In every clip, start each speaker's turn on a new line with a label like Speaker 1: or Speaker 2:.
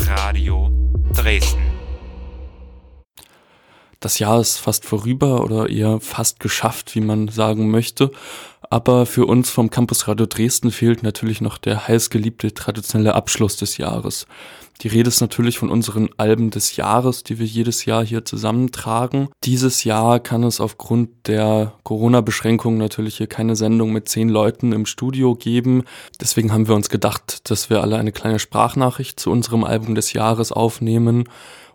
Speaker 1: Radio Dresden.
Speaker 2: Das Jahr ist fast vorüber oder eher fast geschafft, wie man sagen möchte. Aber für uns vom Campus Radio Dresden fehlt natürlich noch der heißgeliebte traditionelle Abschluss des Jahres. Die Rede ist natürlich von unseren Alben des Jahres, die wir jedes Jahr hier zusammentragen. Dieses Jahr kann es aufgrund der Corona-Beschränkungen natürlich hier keine Sendung mit zehn Leuten im Studio geben. Deswegen haben wir uns gedacht, dass wir alle eine kleine Sprachnachricht zu unserem Album des Jahres aufnehmen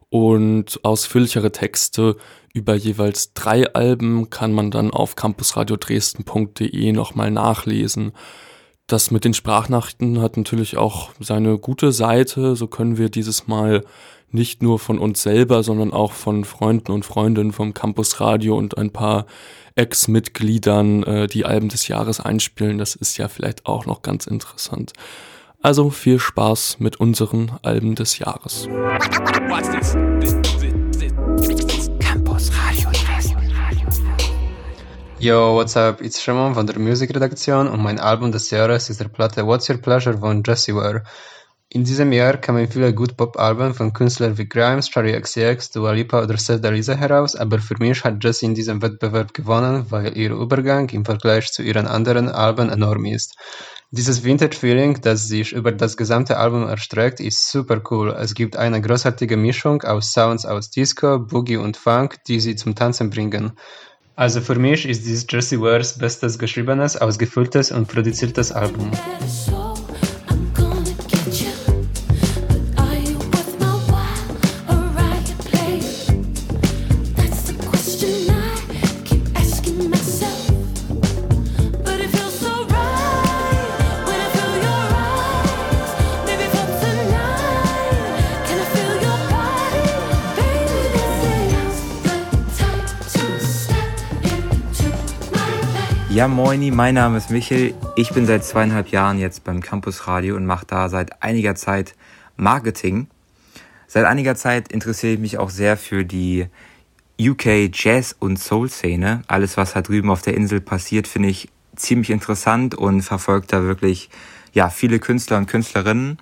Speaker 2: und ausführlichere Texte über jeweils drei Alben kann man dann auf campusradiodresden.de nochmal nachlesen. Das mit den Sprachnachrichten hat natürlich auch seine gute Seite. So können wir dieses Mal nicht nur von uns selber, sondern auch von Freunden und Freundinnen vom Campus Radio und ein paar Ex-Mitgliedern äh, die Alben des Jahres einspielen. Das ist ja vielleicht auch noch ganz interessant. Also viel Spaß mit unseren Alben des Jahres.
Speaker 3: Campus
Speaker 4: Yo, what's up? It's Shimon von der Musikredaktion und mein Album des Jahres ist der Platte What's Your Pleasure von Jessie Ware. In diesem Jahr kamen viele Good Pop-Alben von Künstlern wie Grimes, Charlie XCX, Dua Lipa oder Seth Dalisa heraus, aber für mich hat Jessie in diesem Wettbewerb gewonnen, weil ihr Übergang im Vergleich zu ihren anderen Alben enorm ist. Dieses Vintage-Feeling, das sich über das gesamte Album erstreckt, ist super cool. Es gibt eine großartige Mischung aus Sounds aus Disco, Boogie und Funk, die sie zum Tanzen bringen. Also für mich ist dies Jessie Wares bestes geschriebenes, ausgefülltes und produziertes Album.
Speaker 5: Ja, moini, mein Name ist Michel. Ich bin seit zweieinhalb Jahren jetzt beim Campus Radio und mache da seit einiger Zeit Marketing. Seit einiger Zeit interessiere ich mich auch sehr für die UK Jazz- und Soul-Szene. Alles, was da drüben auf der Insel passiert, finde ich ziemlich interessant und verfolgt da wirklich ja, viele Künstler und Künstlerinnen.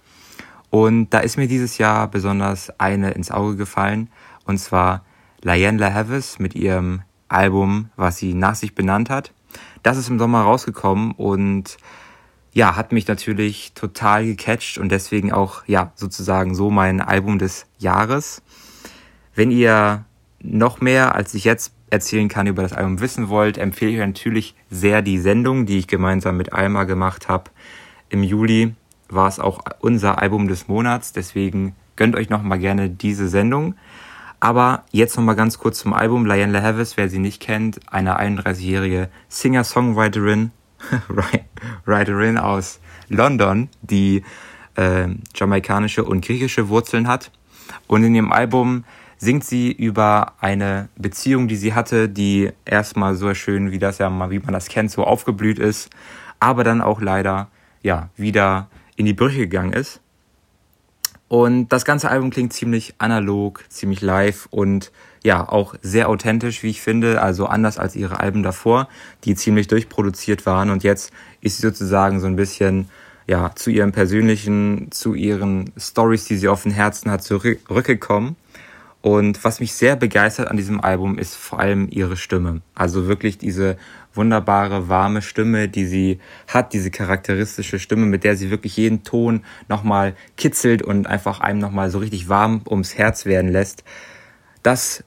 Speaker 5: Und da ist mir dieses Jahr besonders eine ins Auge gefallen, und zwar Liane LaHavis mit ihrem Album, was sie nach sich benannt hat. Das ist im Sommer rausgekommen und ja, hat mich natürlich total gecatcht und deswegen auch, ja, sozusagen so mein Album des Jahres. Wenn ihr noch mehr, als ich jetzt erzählen kann, über das Album wissen wollt, empfehle ich euch natürlich sehr die Sendung, die ich gemeinsam mit Alma gemacht habe. Im Juli war es auch unser Album des Monats, deswegen gönnt euch noch mal gerne diese Sendung. Aber jetzt nochmal ganz kurz zum Album. Liane LaHavis, wer sie nicht kennt, eine 31-jährige Singer-Songwriterin Writerin aus London, die äh, jamaikanische und griechische Wurzeln hat. Und in ihrem Album singt sie über eine Beziehung, die sie hatte, die erstmal so schön, wie das ja mal, wie man das kennt, so aufgeblüht ist, aber dann auch leider ja wieder in die Brüche gegangen ist. Und das ganze Album klingt ziemlich analog, ziemlich live und ja, auch sehr authentisch, wie ich finde. Also anders als ihre Alben davor, die ziemlich durchproduziert waren. Und jetzt ist sie sozusagen so ein bisschen ja, zu ihrem persönlichen, zu ihren Stories, die sie auf dem Herzen hat, zurückgekommen. Und was mich sehr begeistert an diesem Album ist vor allem ihre Stimme. Also wirklich diese wunderbare, warme Stimme, die sie hat, diese charakteristische Stimme, mit der sie wirklich jeden Ton nochmal kitzelt und einfach einem nochmal so richtig warm ums Herz werden lässt. Das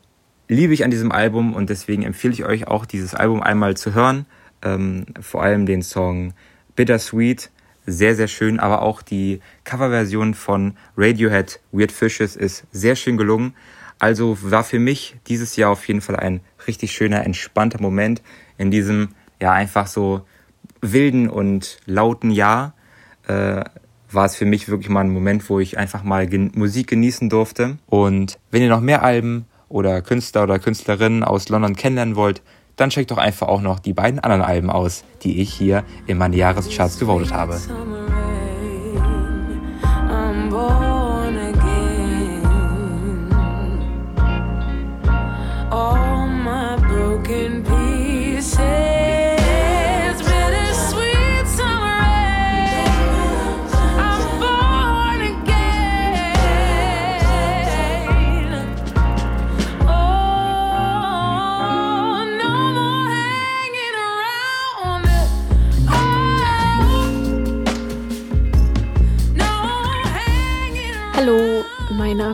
Speaker 5: liebe ich an diesem Album und deswegen empfehle ich euch auch, dieses Album einmal zu hören. Ähm, vor allem den Song Bittersweet, sehr, sehr schön, aber auch die Coverversion von Radiohead Weird Fishes ist sehr schön gelungen. Also war für mich dieses Jahr auf jeden Fall ein richtig schöner, entspannter Moment in diesem ja einfach so wilden und lauten Jahr. Äh, war es für mich wirklich mal ein Moment, wo ich einfach mal gen Musik genießen durfte. Und wenn ihr noch mehr Alben oder Künstler oder Künstlerinnen aus London kennenlernen wollt, dann checkt doch einfach auch noch die beiden anderen Alben aus, die ich hier in meine Jahrescharts gewotet habe.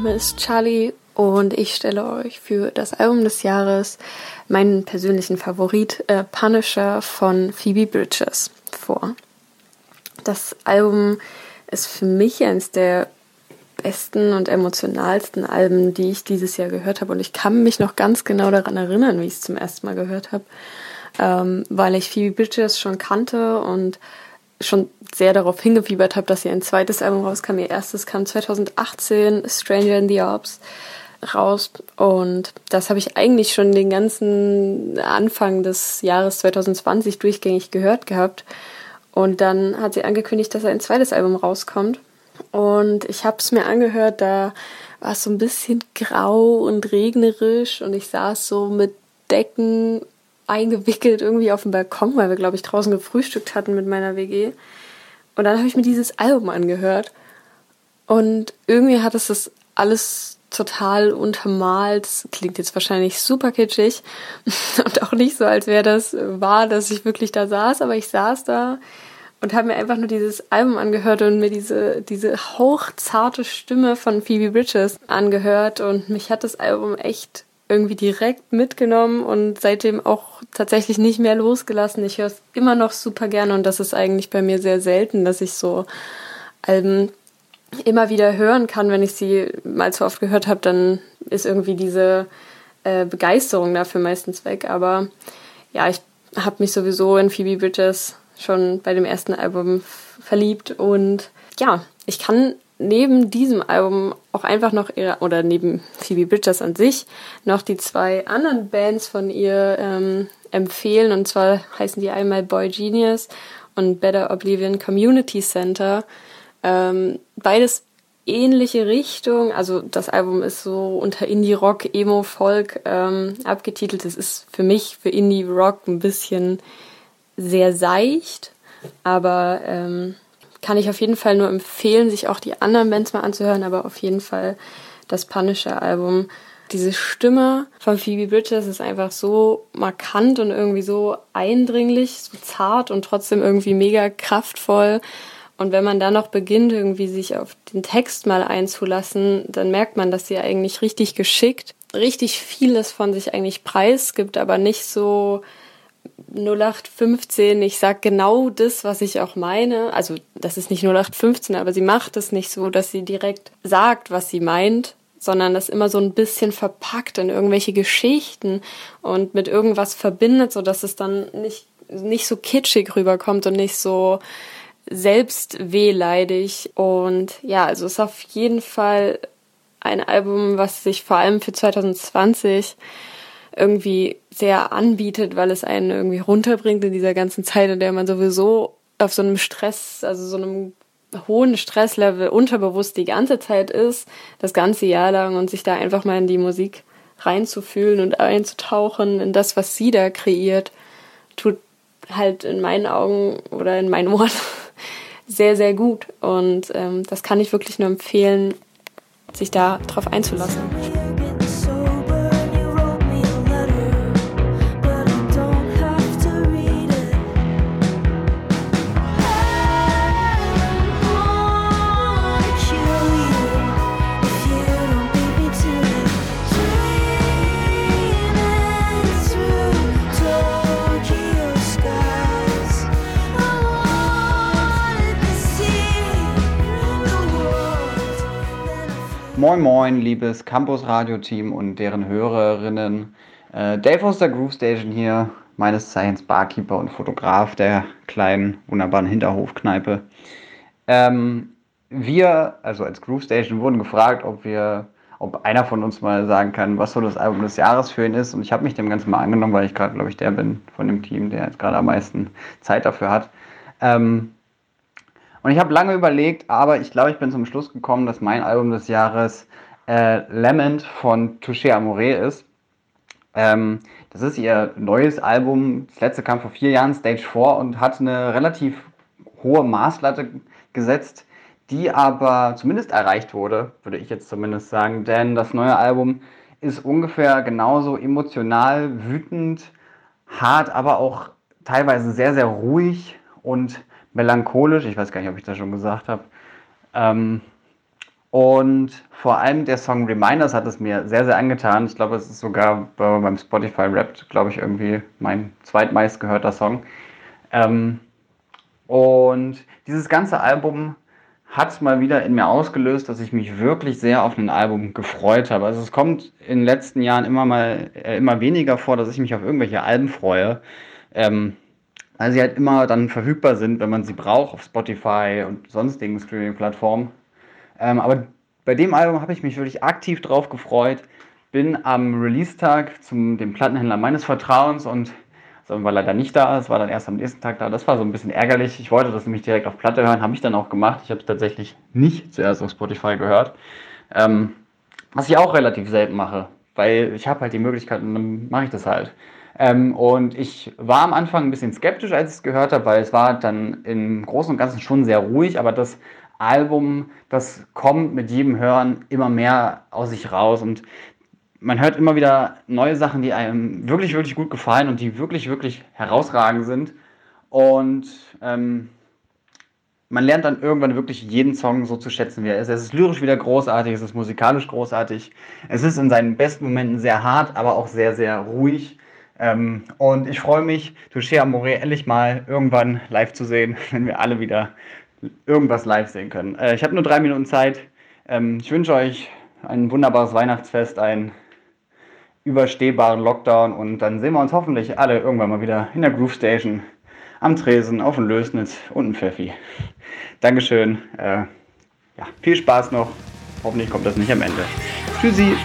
Speaker 6: Name ist Charlie und ich stelle euch für das Album des Jahres meinen persönlichen Favorit äh, Punisher von Phoebe Bridges vor. Das Album ist für mich eines der besten und emotionalsten Alben, die ich dieses Jahr gehört habe. Und ich kann mich noch ganz genau daran erinnern, wie ich es zum ersten Mal gehört habe, ähm, weil ich Phoebe Bridges schon kannte und schon sehr darauf hingefiebert habe, dass sie ein zweites Album rauskam. Ihr erstes kam 2018, Stranger in the Orbs, raus. Und das habe ich eigentlich schon den ganzen Anfang des Jahres 2020 durchgängig gehört gehabt. Und dann hat sie angekündigt, dass ein zweites Album rauskommt. Und ich habe es mir angehört, da war es so ein bisschen grau und regnerisch und ich saß so mit Decken eingewickelt irgendwie auf dem Balkon, weil wir, glaube ich, draußen gefrühstückt hatten mit meiner WG. Und dann habe ich mir dieses Album angehört. Und irgendwie hat es das alles total untermalt. Das klingt jetzt wahrscheinlich super kitschig und auch nicht so, als wäre das wahr, dass ich wirklich da saß, aber ich saß da und habe mir einfach nur dieses Album angehört und mir diese, diese hauchzarte Stimme von Phoebe Bridges angehört und mich hat das Album echt irgendwie direkt mitgenommen und seitdem auch tatsächlich nicht mehr losgelassen. Ich höre es immer noch super gerne und das ist eigentlich bei mir sehr selten, dass ich so Alben immer wieder hören kann. Wenn ich sie mal zu oft gehört habe, dann ist irgendwie diese äh, Begeisterung dafür meistens weg. Aber ja, ich habe mich sowieso in Phoebe Bridges schon bei dem ersten Album verliebt und ja, ich kann neben diesem Album auch einfach noch ihre, oder neben Phoebe Bridgers an sich, noch die zwei anderen Bands von ihr ähm, empfehlen. Und zwar heißen die einmal Boy Genius und Better Oblivion Community Center. Ähm, beides ähnliche Richtung. Also das Album ist so unter Indie-Rock, Emo-Folk ähm, abgetitelt. Es ist für mich, für Indie-Rock ein bisschen sehr seicht, aber ähm, kann ich auf jeden Fall nur empfehlen, sich auch die anderen Bands mal anzuhören, aber auf jeden Fall das Punisher-Album. Diese Stimme von Phoebe Bridges ist einfach so markant und irgendwie so eindringlich, so zart und trotzdem irgendwie mega kraftvoll. Und wenn man dann noch beginnt, irgendwie sich auf den Text mal einzulassen, dann merkt man, dass sie eigentlich richtig geschickt, richtig vieles von sich eigentlich preisgibt, aber nicht so 0815, ich sag genau das, was ich auch meine. Also das ist nicht 0815, aber sie macht es nicht so, dass sie direkt sagt, was sie meint, sondern das immer so ein bisschen verpackt in irgendwelche Geschichten und mit irgendwas verbindet, so dass es dann nicht nicht so kitschig rüberkommt und nicht so selbstwehleidig. Und ja, also es ist auf jeden Fall ein Album, was sich vor allem für 2020 irgendwie sehr anbietet, weil es einen irgendwie runterbringt in dieser ganzen Zeit, in der man sowieso auf so einem Stress, also so einem hohen Stresslevel unterbewusst die ganze Zeit ist, das ganze Jahr lang und sich da einfach mal in die Musik reinzufühlen und einzutauchen in das, was sie da kreiert, tut halt in meinen Augen oder in meinen Ohren sehr, sehr gut. Und ähm, das kann ich wirklich nur empfehlen, sich da drauf einzulassen.
Speaker 7: Moin Moin, liebes Campus Radio Team und deren Hörerinnen. Äh, Dave aus der Groove Station hier, meines Zeichens Barkeeper und Fotograf der kleinen, wunderbaren Hinterhofkneipe. Ähm, wir, also als Groove Station, wurden gefragt, ob wir, ob einer von uns mal sagen kann, was so das Album des Jahres für ihn ist. Und ich habe mich dem Ganzen mal angenommen, weil ich gerade, glaube ich, der bin von dem Team, der jetzt gerade am meisten Zeit dafür hat. Ähm, und ich habe lange überlegt, aber ich glaube, ich bin zum Schluss gekommen, dass mein Album des Jahres äh, Lament von Touché Amore ist. Ähm, das ist ihr neues Album. Das letzte kam vor vier Jahren, Stage 4, und hat eine relativ hohe Maßlatte gesetzt, die aber zumindest erreicht wurde, würde ich jetzt zumindest sagen. Denn das neue Album ist ungefähr genauso emotional, wütend, hart, aber auch teilweise sehr, sehr ruhig und melancholisch. Ich weiß gar nicht, ob ich das schon gesagt habe. Ähm, Und vor allem der Song Reminders hat es mir sehr, sehr angetan. Ich glaube, es ist sogar beim Spotify Rap, glaube ich, irgendwie mein zweitmeist gehörter Song. Ähm, und dieses ganze Album hat mal wieder in mir ausgelöst, dass ich mich wirklich sehr auf ein Album gefreut habe. Also es kommt in den letzten Jahren immer mal äh, immer weniger vor, dass ich mich auf irgendwelche Alben freue. Ähm, weil sie halt immer dann verfügbar sind, wenn man sie braucht auf Spotify und sonstigen Streaming-Plattformen. Ähm, aber bei dem Album habe ich mich wirklich aktiv drauf gefreut. Bin am Release-Tag zum dem Plattenhändler meines Vertrauens und also war leider nicht da, es war dann erst am nächsten Tag da. Das war so ein bisschen ärgerlich. Ich wollte das nämlich direkt auf Platte hören, habe ich dann auch gemacht. Ich habe es tatsächlich nicht zuerst auf Spotify gehört. Ähm, was ich auch relativ selten mache, weil ich habe halt die Möglichkeit und dann mache ich das halt. Ähm, und ich war am Anfang ein bisschen skeptisch, als ich es gehört habe, weil es war dann im Großen und Ganzen schon sehr ruhig, aber das Album, das kommt mit jedem Hören immer mehr aus sich raus und man hört immer wieder neue Sachen, die einem wirklich, wirklich gut gefallen und die wirklich, wirklich herausragend sind. Und ähm, man lernt dann irgendwann wirklich jeden Song so zu schätzen, wie er ist. Es ist lyrisch wieder großartig, es ist musikalisch großartig. Es ist in seinen besten Momenten sehr hart, aber auch sehr, sehr ruhig. Ähm, und ich freue mich, Touché Amore endlich mal irgendwann live zu sehen, wenn wir alle wieder irgendwas live sehen können. Äh, ich habe nur drei Minuten Zeit. Ähm, ich wünsche euch ein wunderbares Weihnachtsfest, einen überstehbaren Lockdown und dann sehen wir uns hoffentlich alle irgendwann mal wieder in der Groove Station, am Tresen, auf dem Lösnitz und ein Pfeffi. Dankeschön. Äh, ja, viel Spaß noch. Hoffentlich kommt das nicht am Ende. Tschüssi.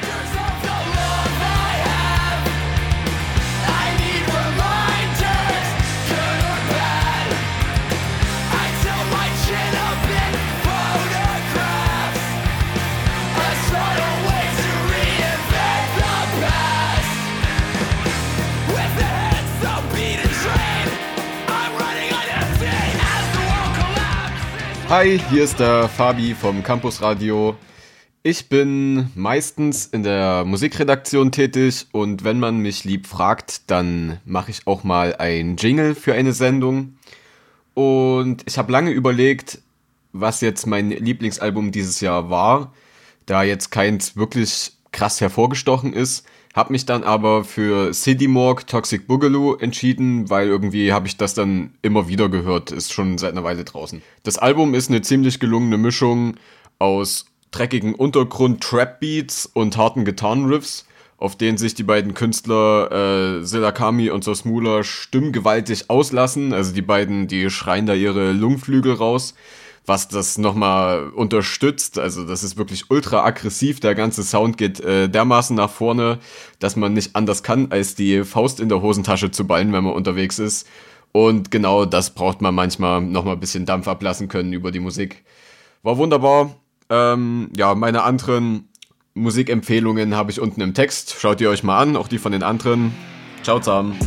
Speaker 8: Hi, hier ist der Fabi vom Campus Radio. Ich bin meistens in der Musikredaktion tätig und wenn man mich lieb fragt, dann mache ich auch mal ein Jingle für eine Sendung. Und ich habe lange überlegt, was jetzt mein Lieblingsalbum dieses Jahr war, da jetzt keins wirklich krass hervorgestochen ist. Hab mich dann aber für City Morgue Toxic Boogaloo entschieden, weil irgendwie habe ich das dann immer wieder gehört, ist schon seit einer Weile draußen. Das Album ist eine ziemlich gelungene Mischung aus dreckigen Untergrund Trap Beats und harten Gitarrenriffs, auf denen sich die beiden Künstler äh, Silakami und Sosmula stimmgewaltig auslassen. Also die beiden, die schreien da ihre Lungenflügel raus was das nochmal unterstützt. Also das ist wirklich ultra aggressiv. Der ganze Sound geht äh, dermaßen nach vorne, dass man nicht anders kann, als die Faust in der Hosentasche zu ballen, wenn man unterwegs ist. Und genau das braucht man manchmal nochmal ein bisschen Dampf ablassen können über die Musik. War wunderbar. Ähm, ja, meine anderen Musikempfehlungen habe ich unten im Text. Schaut ihr euch mal an, auch die von den anderen. Ciao zusammen.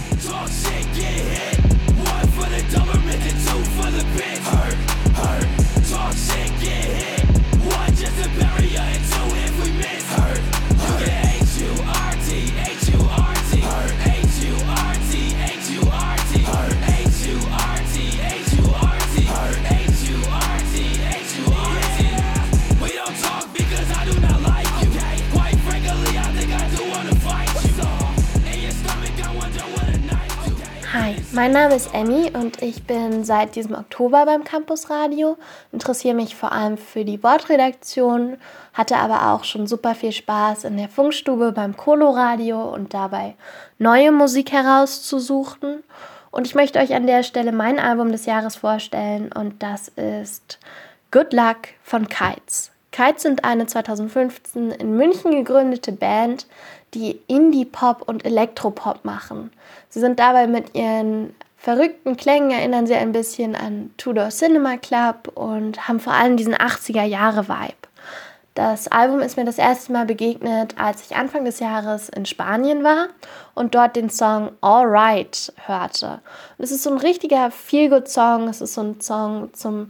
Speaker 9: Mein Name ist Emmy und ich bin seit diesem Oktober beim Campus Radio, interessiere mich vor allem für die Wortredaktion, hatte aber auch schon super viel Spaß in der Funkstube beim Colo-Radio und dabei neue Musik herauszusuchen. Und ich möchte euch an der Stelle mein Album des Jahres vorstellen und das ist Good Luck von Kites. Kites sind eine 2015 in München gegründete Band, die Indie-Pop und Elektropop machen. Sie sind dabei mit ihren verrückten Klängen erinnern sie ein bisschen an Tudor Cinema Club und haben vor allem diesen 80er Jahre Vibe. Das Album ist mir das erste Mal begegnet, als ich Anfang des Jahres in Spanien war und dort den Song All Right hörte. Und es ist so ein richtiger Feel-Good-Song, es ist so ein Song zum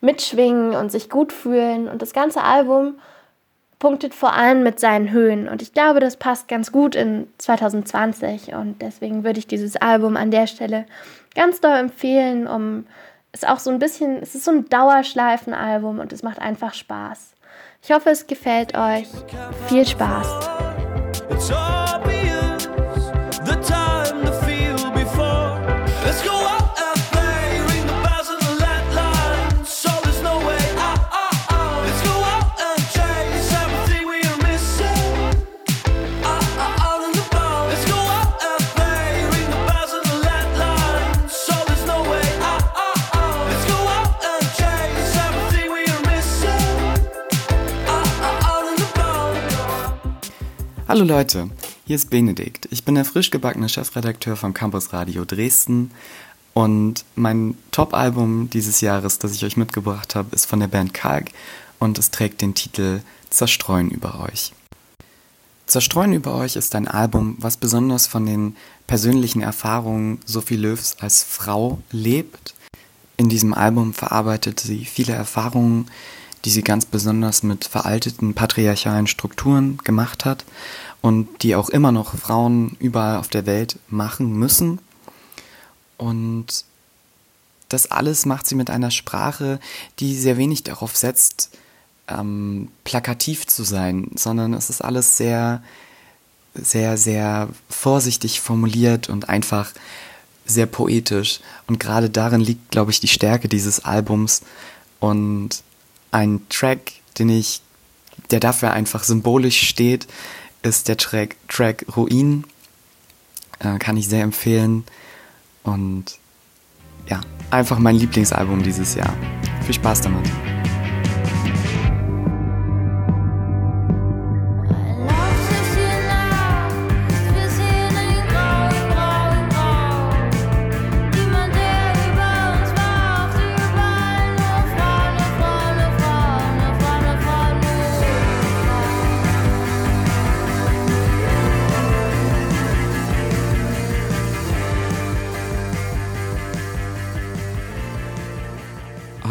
Speaker 9: Mitschwingen und sich gut fühlen. Und das ganze Album punktet vor allem mit seinen Höhen. Und ich glaube, das passt ganz gut in 2020. Und deswegen würde ich dieses Album an der Stelle ganz doll empfehlen, um es auch so ein bisschen, es ist so ein Dauerschleifenalbum und es macht einfach Spaß. Ich hoffe, es gefällt euch. Viel Spaß!
Speaker 10: Hallo Leute, hier ist Benedikt. Ich bin der frisch gebackene Chefredakteur vom Campus Radio Dresden und mein Top-Album dieses Jahres, das ich euch mitgebracht habe, ist von der Band Kalk und es trägt den Titel Zerstreuen über euch. Zerstreuen über euch ist ein Album, was besonders von den persönlichen Erfahrungen Sophie Löws als Frau lebt. In diesem Album verarbeitet sie viele Erfahrungen, die sie ganz besonders mit veralteten patriarchalen Strukturen gemacht hat und die auch immer noch Frauen überall auf der Welt machen müssen. Und das alles macht sie mit einer Sprache, die sehr wenig darauf setzt, ähm, plakativ zu sein, sondern es ist alles sehr, sehr, sehr vorsichtig formuliert und einfach sehr poetisch. Und gerade darin liegt, glaube ich, die Stärke dieses Albums. Und ein Track, den ich, der dafür einfach symbolisch steht, ist der Track, Track Ruin. Äh, kann ich sehr empfehlen. Und ja, einfach mein Lieblingsalbum dieses Jahr. Viel Spaß damit.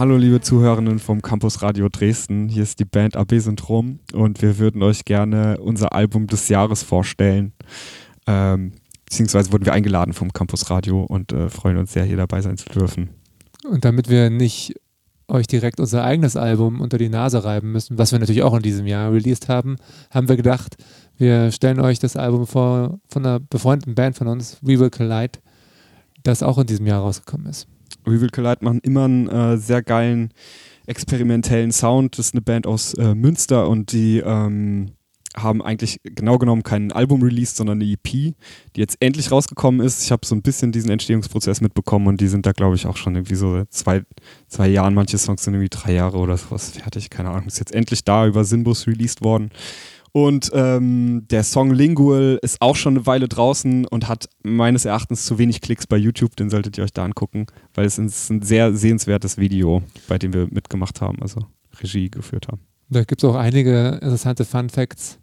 Speaker 11: Hallo liebe Zuhörerinnen vom Campus Radio Dresden, hier ist die Band AB Syndrom und wir würden euch gerne unser Album des Jahres vorstellen. Ähm, beziehungsweise wurden wir eingeladen vom Campus Radio und äh, freuen uns sehr, hier dabei sein zu dürfen.
Speaker 12: Und damit wir nicht euch direkt unser eigenes Album unter die Nase reiben müssen, was wir natürlich auch in diesem Jahr released haben, haben wir gedacht, wir stellen euch das Album vor von einer befreundeten Band von uns, We Will Collide, das auch in diesem Jahr rausgekommen ist.
Speaker 11: We Will Collide machen immer einen äh, sehr geilen experimentellen Sound. Das ist eine Band aus äh, Münster und die ähm, haben eigentlich genau genommen kein Album released, sondern eine EP, die jetzt endlich rausgekommen ist. Ich habe so ein bisschen diesen Entstehungsprozess mitbekommen und die sind da, glaube ich, auch schon irgendwie so zwei, zwei Jahren. Manche Songs sind irgendwie drei Jahre oder sowas fertig. Keine Ahnung. Ist jetzt endlich da über Sinbus released worden. Und ähm, der Song Lingual ist auch schon eine Weile draußen und hat meines Erachtens zu wenig Klicks bei YouTube. Den solltet ihr euch da angucken, weil es ist ein sehr sehenswertes Video, bei dem wir mitgemacht haben, also Regie geführt haben.
Speaker 12: Da gibt es auch einige interessante Fun Facts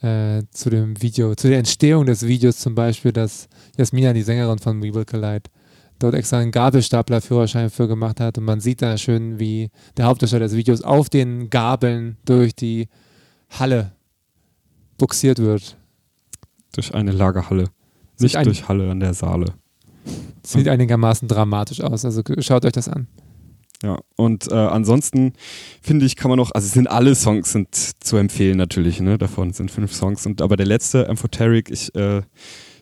Speaker 12: äh, zu dem Video, zu der Entstehung des Videos zum Beispiel, dass Jasmina, die Sängerin von We Will Collide, dort extra einen Gabelstapler-Führerschein für gemacht hat und man sieht da schön, wie der Hauptdarsteller des Videos auf den Gabeln durch die Halle buxiert wird.
Speaker 11: Durch eine Lagerhalle. Nicht ein, durch Halle an der Saale.
Speaker 12: Sieht einigermaßen dramatisch aus, also schaut euch das an.
Speaker 11: Ja, und äh, ansonsten finde ich, kann man noch, also sind alle Songs sind zu empfehlen natürlich, ne? Davon sind fünf Songs. Und aber der letzte, Amphoteric, ich äh,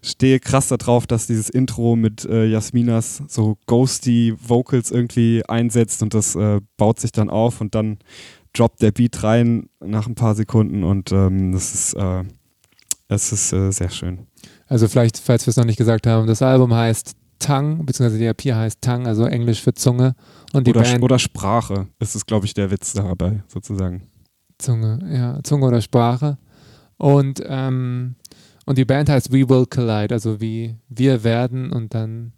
Speaker 11: stehe krass darauf, dass dieses Intro mit äh, Jasminas so ghosty Vocals irgendwie einsetzt und das äh, baut sich dann auf und dann droppt der Beat rein nach ein paar Sekunden und ähm, das ist, äh, es ist äh, sehr schön.
Speaker 12: Also vielleicht, falls wir es noch nicht gesagt haben, das Album heißt Tongue, beziehungsweise die EP heißt Tongue, also Englisch für Zunge. Und die
Speaker 11: oder,
Speaker 12: Band,
Speaker 11: oder Sprache, das ist, glaube ich, der Witz dabei, sozusagen.
Speaker 12: Zunge, ja, Zunge oder Sprache. Und, ähm, und die Band heißt We Will Collide, also wie wir werden und dann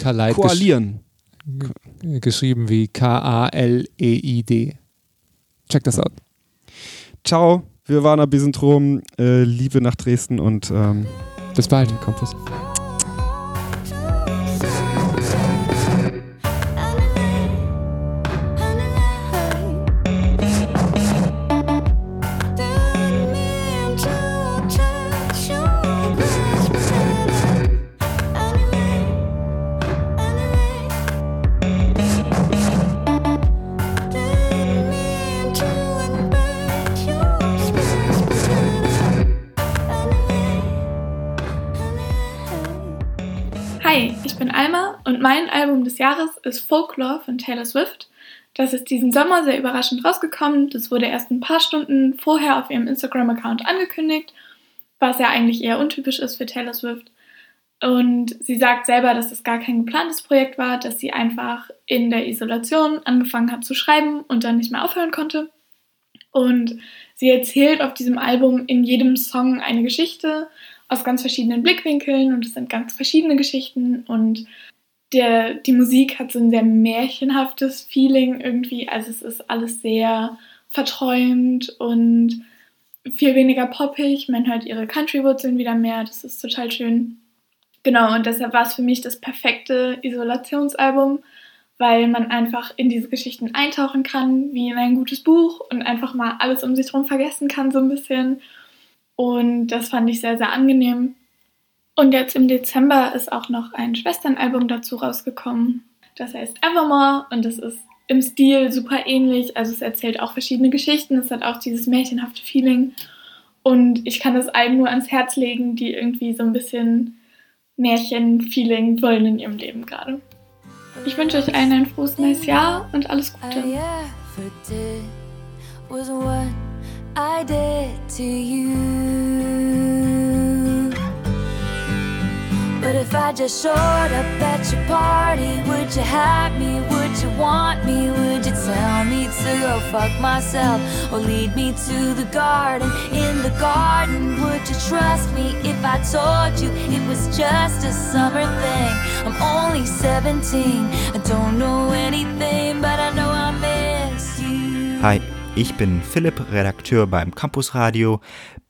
Speaker 12: Collide.
Speaker 11: Koalieren.
Speaker 12: Gesch geschrieben wie K-A-L-E-I-D. Check das out.
Speaker 11: Ciao, wir waren am Bisentrom. Äh, Liebe nach Dresden und ähm,
Speaker 12: bis bald.
Speaker 11: Campus.
Speaker 13: Und mein Album des Jahres ist Folklore von Taylor Swift. Das ist diesen Sommer sehr überraschend rausgekommen. Das wurde erst ein paar Stunden vorher auf ihrem Instagram-Account angekündigt, was ja eigentlich eher untypisch ist für Taylor Swift. Und sie sagt selber, dass es gar kein geplantes Projekt war, dass sie einfach in der Isolation angefangen hat zu schreiben und dann nicht mehr aufhören konnte. Und sie erzählt auf diesem Album in jedem Song eine Geschichte aus ganz verschiedenen Blickwinkeln und es sind ganz verschiedene Geschichten und der, die Musik hat so ein sehr märchenhaftes Feeling irgendwie. Also es ist alles sehr verträumt und viel weniger poppig. Man hört ihre Country-Wurzeln wieder mehr. Das ist total schön. Genau, und deshalb war es für mich das perfekte Isolationsalbum, weil man einfach in diese Geschichten eintauchen kann, wie in ein gutes Buch und einfach mal alles um sich herum vergessen kann, so ein bisschen. Und das fand ich sehr, sehr angenehm. Und jetzt im Dezember ist auch noch ein Schwesternalbum dazu rausgekommen. Das heißt Evermore und das ist im Stil super ähnlich. Also es erzählt auch verschiedene Geschichten. Es hat auch dieses märchenhafte Feeling. Und ich kann das allen nur ans Herz legen, die irgendwie so ein bisschen Märchen-Feeling wollen in ihrem Leben gerade. Ich wünsche euch allen ein frohes neues Jahr und alles Gute. I did to you. But if I just showed up at your party, would you have me? Would you want me? Would you tell me to go fuck myself? Or lead me to the garden? In the garden, would you trust me if I told you it was just a summer thing? I'm only 17, I don't know anything, but I know I miss you.
Speaker 14: Hi. Ich bin Philipp, Redakteur beim Campus Radio,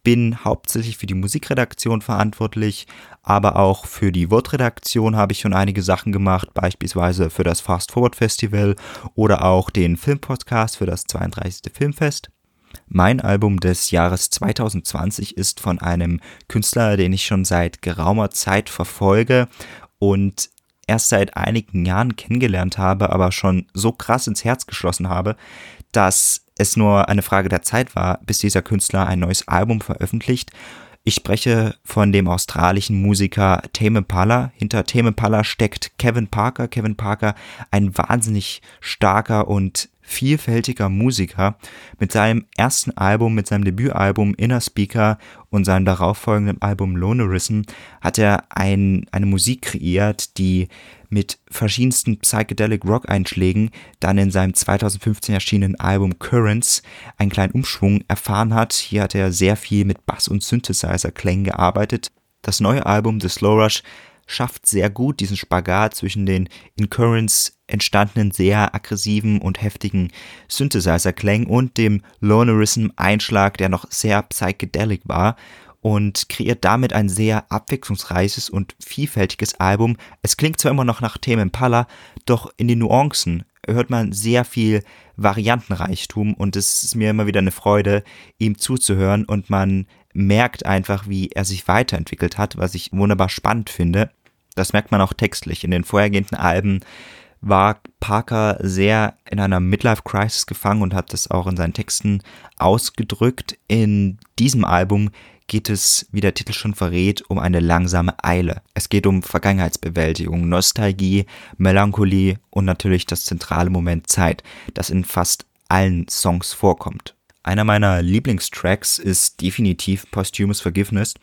Speaker 14: bin hauptsächlich für die Musikredaktion verantwortlich, aber auch für die Wortredaktion habe ich schon einige Sachen gemacht, beispielsweise für das Fast Forward Festival oder auch den Filmpodcast für das 32. Filmfest. Mein Album des Jahres 2020 ist von einem Künstler, den ich schon seit geraumer Zeit verfolge und erst seit einigen Jahren kennengelernt habe, aber schon so krass ins Herz geschlossen habe, dass es nur eine Frage der Zeit war, bis dieser Künstler ein neues Album veröffentlicht. Ich spreche von dem australischen Musiker Tame Impala. Hinter Tame Impala steckt Kevin Parker. Kevin Parker, ein wahnsinnig starker und vielfältiger Musiker. Mit seinem ersten Album, mit seinem Debütalbum Inner Speaker und seinem darauffolgenden Album Lonerism hat er ein, eine Musik kreiert, die mit verschiedensten Psychedelic Rock Einschlägen dann in seinem 2015 erschienenen Album Currents einen kleinen Umschwung erfahren hat. Hier hat er sehr viel mit Bass- und Synthesizer-Klängen gearbeitet. Das neue Album The Slow Rush schafft sehr gut diesen Spagat zwischen den in Currents entstandenen sehr aggressiven und heftigen Synthesizer-Klängen und dem Lonerism-Einschlag, der noch sehr psychedelic war und kreiert damit ein sehr abwechslungsreiches und vielfältiges Album. Es klingt zwar immer noch nach Themen Impala, doch in den Nuancen hört man sehr viel Variantenreichtum und es ist mir immer wieder eine Freude, ihm zuzuhören und man merkt einfach, wie er sich weiterentwickelt hat, was ich wunderbar spannend finde. Das merkt man auch textlich. In den vorhergehenden Alben war Parker sehr in einer Midlife-Crisis gefangen und hat das auch in seinen Texten ausgedrückt. In diesem Album geht es, wie der Titel schon verrät, um eine langsame Eile. Es geht um Vergangenheitsbewältigung, Nostalgie, Melancholie und natürlich das zentrale Moment Zeit, das in fast allen Songs vorkommt. Einer meiner Lieblingstracks ist definitiv Posthumous Forgiveness.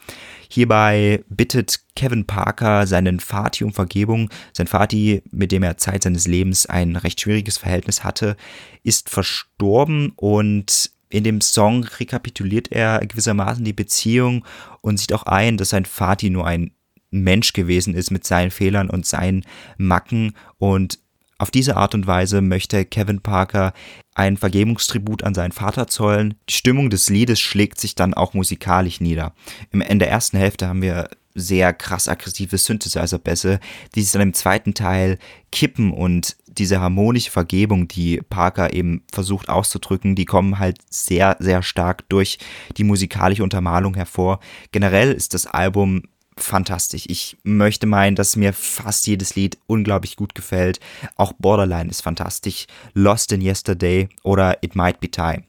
Speaker 14: Hierbei bittet Kevin Parker seinen Vati um Vergebung. Sein Vati, mit dem er Zeit seines Lebens ein recht schwieriges Verhältnis hatte, ist verstorben und in dem Song rekapituliert er gewissermaßen die Beziehung und sieht auch ein, dass sein Vati nur ein Mensch gewesen ist mit seinen Fehlern und seinen Macken und auf diese Art und Weise möchte Kevin Parker ein Vergebungstribut an seinen Vater zollen. Die Stimmung des Liedes schlägt sich dann auch musikalisch nieder. Im Ende der ersten Hälfte haben wir sehr krass aggressive Synthesizer-Bässe, die sich dann im zweiten Teil kippen und diese harmonische Vergebung, die Parker eben versucht auszudrücken, die kommen halt sehr, sehr stark durch die musikalische Untermalung hervor. Generell ist das Album fantastisch. Ich möchte meinen, dass mir fast jedes Lied unglaublich gut gefällt. Auch Borderline ist fantastisch. Lost in Yesterday oder It Might Be Time.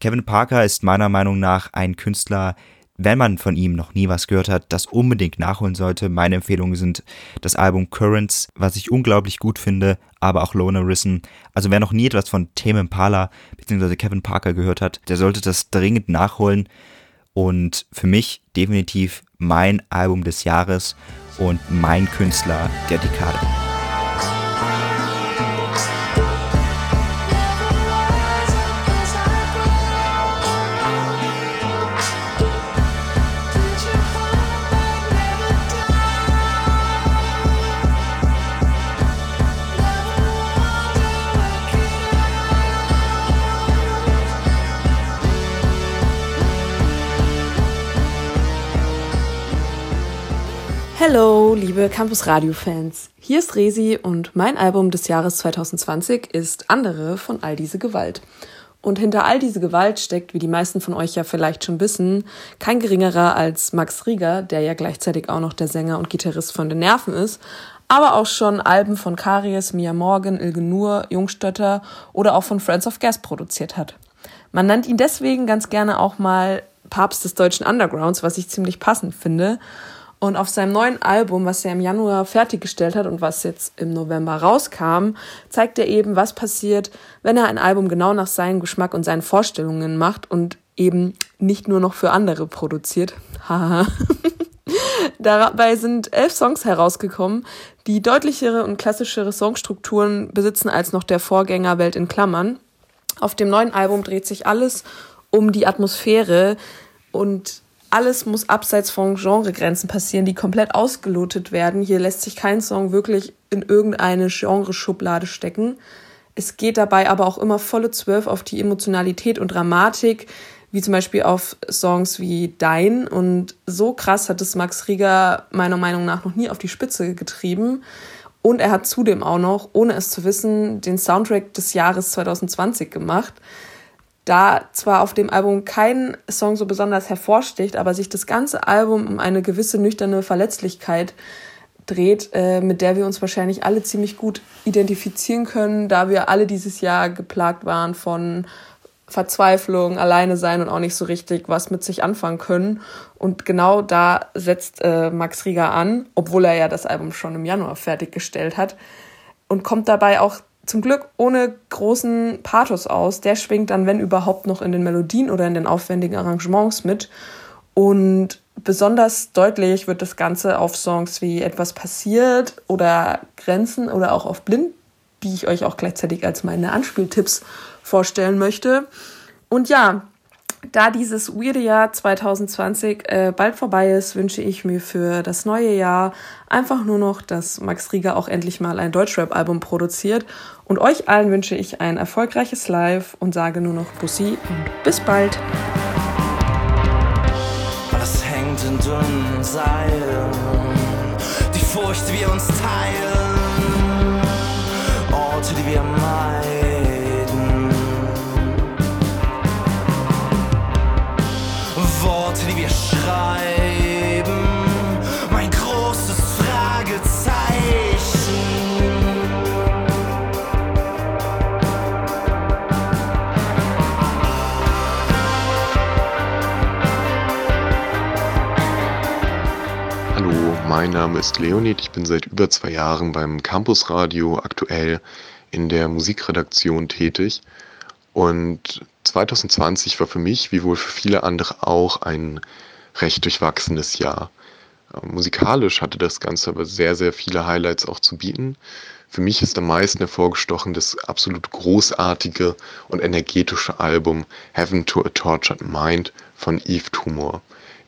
Speaker 14: Kevin Parker ist meiner Meinung nach ein Künstler, wenn man von ihm noch nie was gehört hat, das unbedingt nachholen sollte. Meine Empfehlungen sind das Album Currents, was ich unglaublich gut finde, aber auch Lona Risen. Also wer noch nie etwas von Tame Impala bzw. Kevin Parker gehört hat, der sollte das dringend nachholen. Und für mich definitiv mein Album des Jahres und mein Künstler der Dekade.
Speaker 15: Hallo, liebe Campus Radio Fans. Hier ist Resi und mein Album des Jahres 2020 ist Andere von all diese Gewalt. Und hinter all diese Gewalt steckt, wie die meisten von euch ja vielleicht schon wissen, kein geringerer als Max Rieger, der ja gleichzeitig auch noch der Sänger und Gitarrist von den Nerven ist, aber auch schon Alben von Karies, Mia Morgan, Ilge Nur, Jungstötter oder auch von Friends of Gas produziert hat. Man nennt ihn deswegen ganz gerne auch mal Papst des deutschen Undergrounds, was ich ziemlich passend finde. Und auf seinem neuen Album, was er im Januar fertiggestellt hat und was jetzt im November rauskam, zeigt er eben, was passiert, wenn er ein Album genau nach seinem Geschmack und seinen Vorstellungen macht und eben nicht nur noch für andere produziert. Haha. Dabei sind elf Songs herausgekommen, die deutlichere und klassischere Songstrukturen besitzen als noch der Vorgänger Welt in Klammern. Auf dem neuen Album dreht sich alles um die Atmosphäre und alles muss abseits von Genregrenzen passieren, die komplett ausgelotet werden. Hier lässt sich kein Song wirklich in irgendeine Genreschublade stecken. Es geht dabei aber auch immer volle Zwölf auf die Emotionalität und Dramatik, wie zum Beispiel auf Songs wie Dein. Und so krass hat es Max Rieger meiner Meinung nach noch nie auf die Spitze getrieben. Und er hat zudem auch noch, ohne es zu wissen, den Soundtrack des Jahres 2020 gemacht da zwar auf dem Album kein Song so besonders hervorsticht, aber sich das ganze Album um eine gewisse nüchterne Verletzlichkeit dreht, äh, mit der wir uns wahrscheinlich alle ziemlich gut identifizieren können, da wir alle dieses Jahr geplagt waren von Verzweiflung, alleine sein und auch nicht so richtig was mit sich anfangen können. Und genau da setzt äh, Max Rieger an, obwohl er ja das Album schon im Januar fertiggestellt hat und kommt dabei auch zum Glück ohne großen Pathos aus. Der schwingt dann, wenn überhaupt, noch in den Melodien oder in den aufwendigen Arrangements mit. Und besonders deutlich wird das Ganze auf Songs wie Etwas passiert oder Grenzen oder auch auf Blind, die ich euch auch gleichzeitig als meine Anspieltipps vorstellen möchte. Und ja, da dieses weirde Jahr 2020 äh, bald vorbei ist, wünsche ich mir für das neue Jahr einfach nur noch, dass Max Rieger auch endlich mal ein Deutschrap-Album produziert. Und euch allen wünsche ich ein erfolgreiches Live und sage nur noch Bussi und bis bald.
Speaker 16: Alles hängt in dünnen Seilen, die Furcht, die wir uns teilen, Orte, die wir meiden. Mein
Speaker 17: Name ist Leonid. Ich bin seit über zwei Jahren beim Campusradio aktuell in der Musikredaktion tätig. Und 2020 war für mich, wie wohl für viele andere auch, ein recht durchwachsenes Jahr. Äh, musikalisch hatte das Ganze aber sehr, sehr viele Highlights auch zu bieten. Für mich ist am meisten hervorgestochen das absolut großartige und energetische Album Heaven to a Tortured Mind von Eve Tumor.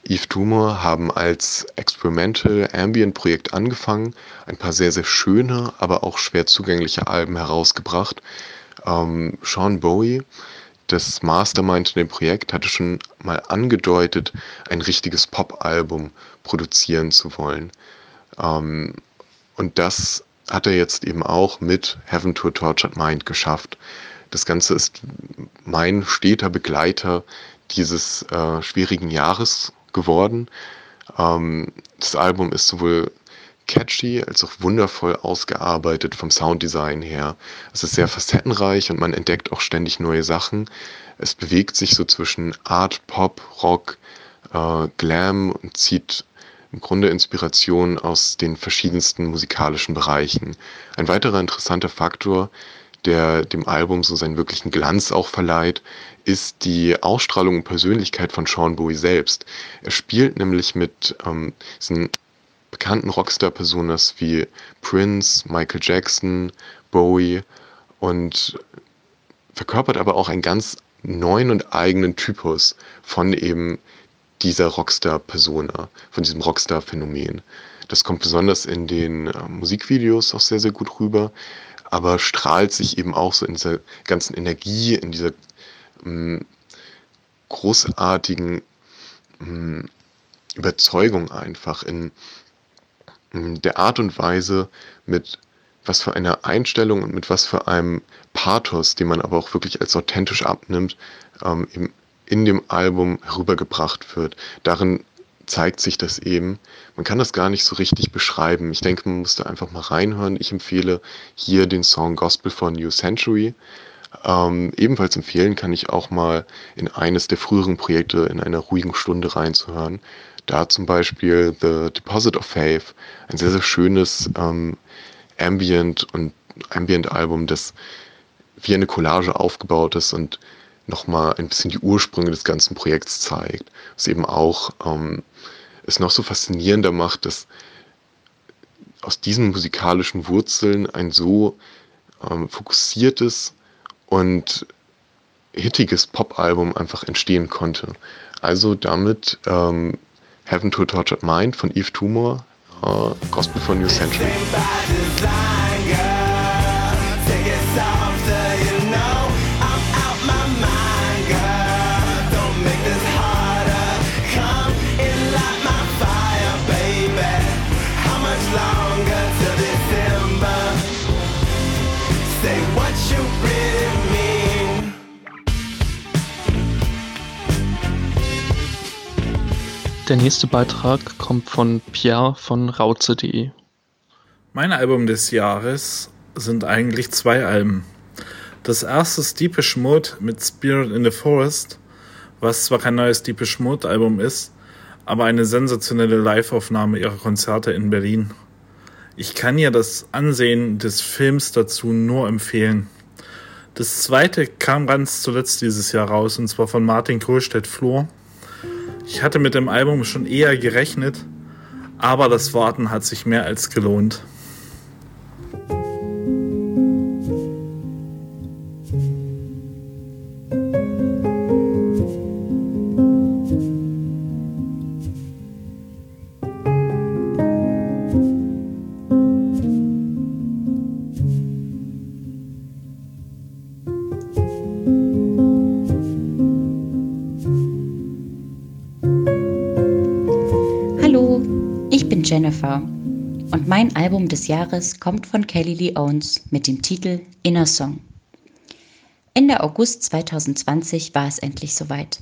Speaker 17: Eve Tumor haben als Experimental Ambient Projekt angefangen, ein paar sehr, sehr schöne, aber auch schwer zugängliche Alben herausgebracht. Ähm, Sean Bowie das Mastermind in dem Projekt hatte schon mal angedeutet, ein richtiges Pop-Album produzieren zu wollen. Ähm, und das hat er jetzt eben auch mit Heaven to a Tortured Mind geschafft. Das Ganze ist mein steter Begleiter dieses äh, schwierigen Jahres geworden. Ähm, das Album ist sowohl catchy als auch wundervoll ausgearbeitet vom Sounddesign her. Es ist sehr facettenreich und man entdeckt auch ständig neue Sachen. Es bewegt sich so zwischen Art, Pop, Rock, äh, Glam und zieht im Grunde Inspiration aus den verschiedensten musikalischen Bereichen. Ein weiterer interessanter Faktor, der dem Album so seinen wirklichen Glanz auch verleiht, ist die Ausstrahlung und Persönlichkeit von Sean Bowie selbst. Er spielt nämlich mit ähm, diesen bekannten Rockstar-Personas wie Prince, Michael Jackson, Bowie und verkörpert aber auch einen ganz neuen und eigenen Typus von eben dieser Rockstar-Persona, von diesem Rockstar-Phänomen. Das kommt besonders in den äh, Musikvideos auch sehr, sehr gut rüber, aber strahlt sich eben auch so in dieser ganzen Energie, in dieser großartigen mh, mm, Überzeugung einfach, in, mm, der Art und Weise, mit was für einer Einstellung und mit was für einem Pathos, den man aber auch wirklich als authentisch abnimmt, ähm, in dem Album herübergebracht wird. Darin zeigt sich das eben. Man kann das gar nicht so richtig beschreiben. Ich denke, man muss da einfach mal reinhören. Ich empfehle hier den Song Gospel for New Century. Ähm, ebenfalls empfehlen kann ich auch mal in eines der früheren Projekte in einer ruhigen Stunde reinzuhören. Da zum Beispiel The Deposit of Faith, ein sehr, sehr schönes ähm, Ambient und Ambient-Album, das wie eine Collage aufgebaut ist und nochmal ein bisschen die Ursprünge des ganzen Projekts zeigt. Was eben auch ähm, es noch so faszinierender macht, dass aus diesen musikalischen Wurzeln ein so ähm, fokussiertes und hittiges Pop-Album einfach entstehen konnte. Also damit ähm, Heaven to a Tortured Mind von Eve Tumor, äh, Gospel for New Century.
Speaker 2: Der nächste Beitrag kommt von Pierre von rauze.de.
Speaker 18: Mein Album des Jahres sind eigentlich zwei Alben. Das erste ist Deepish Mode mit Spirit in the Forest, was zwar kein neues Deepish Mode Album ist, aber eine sensationelle Liveaufnahme ihrer Konzerte in Berlin. Ich kann ihr das Ansehen des Films dazu nur empfehlen. Das zweite kam ganz zuletzt dieses Jahr raus, und zwar von Martin Kohlstedt-Flur. Ich hatte mit dem Album schon eher gerechnet, aber das Warten hat sich mehr als gelohnt.
Speaker 19: Des Jahres kommt von Kelly Lee Owens mit dem Titel Inner Song. Ende August 2020 war es endlich soweit.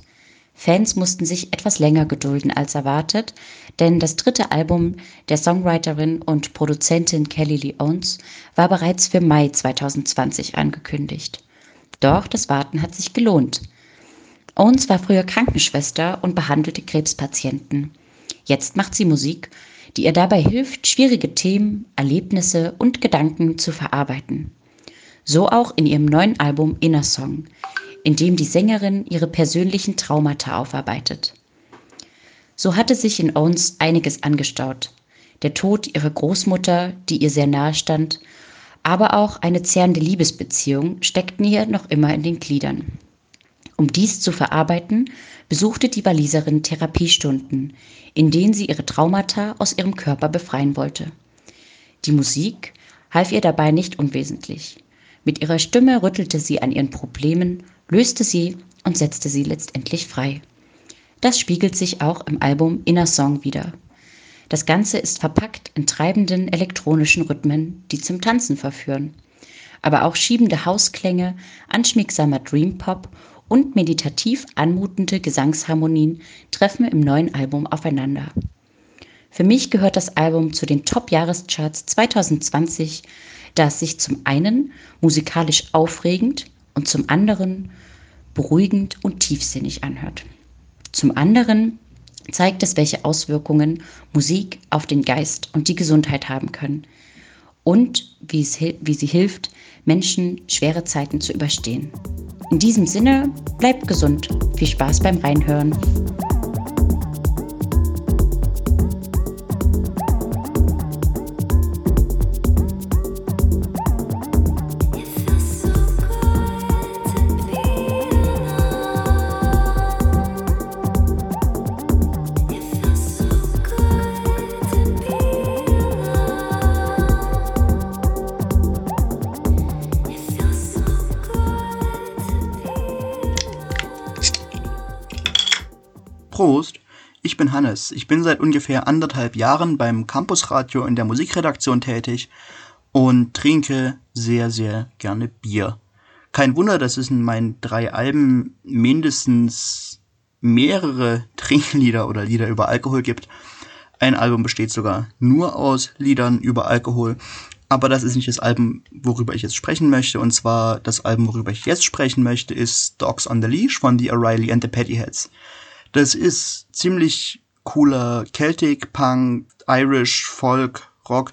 Speaker 19: Fans mussten sich etwas länger gedulden als erwartet, denn das dritte Album der Songwriterin und Produzentin Kelly Lee Owens war bereits für Mai 2020 angekündigt. Doch das Warten hat sich gelohnt. Owens war früher Krankenschwester und behandelte Krebspatienten. Jetzt macht sie Musik die ihr dabei hilft, schwierige Themen, Erlebnisse und Gedanken zu verarbeiten. So auch in ihrem neuen Album Inner Song, in dem die Sängerin ihre persönlichen Traumata aufarbeitet. So hatte sich in Owens einiges angestaut. Der Tod ihrer Großmutter, die ihr sehr nahe stand, aber auch eine zerrende Liebesbeziehung steckten ihr noch immer in den Gliedern. Um dies zu verarbeiten, besuchte die Waliserin Therapiestunden, in denen sie ihre Traumata aus ihrem Körper befreien wollte. Die Musik half ihr dabei nicht unwesentlich. Mit ihrer Stimme rüttelte sie an ihren Problemen, löste sie und setzte sie letztendlich frei. Das spiegelt sich auch im Album Inner Song wieder. Das Ganze ist verpackt in treibenden elektronischen Rhythmen, die zum Tanzen verführen. Aber auch schiebende Hausklänge, anschmiegsamer Dream Pop und meditativ anmutende Gesangsharmonien treffen im neuen Album aufeinander. Für mich gehört das Album zu den Top-Jahrescharts 2020, da es sich zum einen musikalisch aufregend und zum anderen beruhigend und tiefsinnig anhört. Zum anderen
Speaker 20: zeigt es, welche Auswirkungen Musik auf den Geist und die Gesundheit haben können und wie, es, wie sie hilft, Menschen schwere Zeiten zu überstehen. In diesem Sinne, bleibt gesund. Viel Spaß beim Reinhören.
Speaker 21: Prost, ich bin Hannes. Ich bin seit ungefähr anderthalb Jahren beim Campusradio in der Musikredaktion tätig und trinke sehr, sehr gerne Bier. Kein Wunder, dass es in meinen drei Alben mindestens mehrere Trinklieder oder Lieder über Alkohol gibt. Ein Album besteht sogar nur aus Liedern über Alkohol. Aber das ist nicht das Album, worüber ich jetzt sprechen möchte. Und zwar das Album, worüber ich jetzt sprechen möchte, ist Dogs on the Leash von The O'Reilly and the Pettyheads. Das ist ziemlich cooler Celtic, Punk, Irish, Folk, Rock.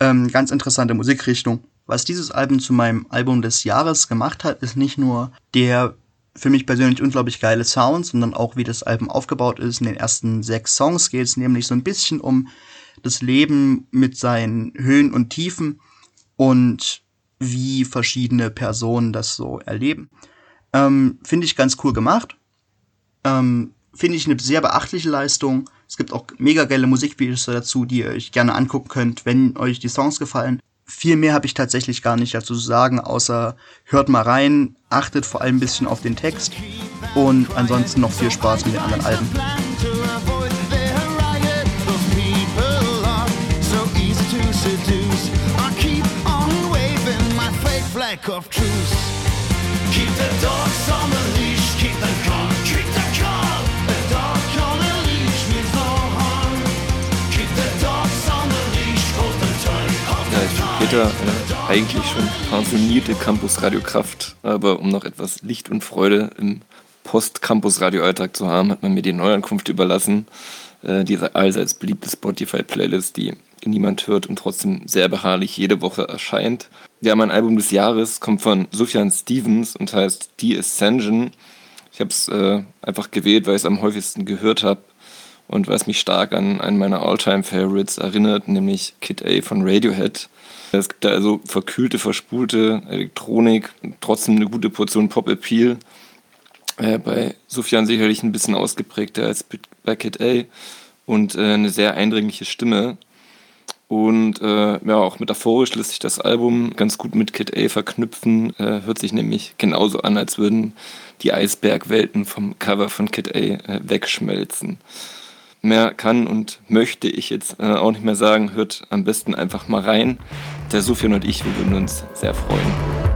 Speaker 21: Ähm, ganz interessante Musikrichtung. Was dieses Album zu meinem Album des Jahres gemacht hat, ist nicht nur der für mich persönlich unglaublich geile Sound, sondern auch wie das Album aufgebaut ist. In den ersten sechs Songs geht es nämlich so ein bisschen um das Leben mit seinen Höhen und Tiefen und wie verschiedene Personen das so erleben. Ähm, Finde ich ganz cool gemacht. Ähm, finde ich eine sehr beachtliche Leistung. Es gibt auch mega geile Musikvideos dazu, die ihr euch gerne angucken könnt, wenn euch die Songs gefallen. Viel mehr habe ich tatsächlich gar nicht dazu zu sagen, außer hört mal rein, achtet vor allem ein bisschen auf den Text und ansonsten noch viel Spaß mit den anderen Alben. Keep the dogs on the
Speaker 22: Peter, äh, eigentlich schon pensionierte Campus-Radiokraft, aber um noch etwas Licht und Freude im Post-Campus-Radio-Alltag zu haben, hat man mir die Neuankunft überlassen. Äh, diese allseits beliebte Spotify-Playlist, die niemand hört und trotzdem sehr beharrlich jede Woche erscheint. Ja, mein Album des Jahres kommt von Sufjan Stevens und heißt The Ascension. Ich habe es äh, einfach gewählt, weil ich es am häufigsten gehört habe und weil es mich stark an einen meiner All-Time-Favorites erinnert, nämlich Kid A von Radiohead. Es gibt da also verkühlte, verspulte Elektronik, trotzdem eine gute Portion Pop-Appeal. Äh, bei Sufjan sicherlich ein bisschen ausgeprägter als bei Kid A und äh, eine sehr eindringliche Stimme. Und äh, ja, auch metaphorisch lässt sich das Album ganz gut mit Kid A verknüpfen. Äh, hört sich nämlich genauso an, als würden die Eisbergwelten vom Cover von Kid A äh, wegschmelzen. Mehr kann und möchte ich jetzt äh, auch nicht mehr sagen. Hört am besten einfach mal rein. Der Sofian und ich, wir würden uns sehr freuen.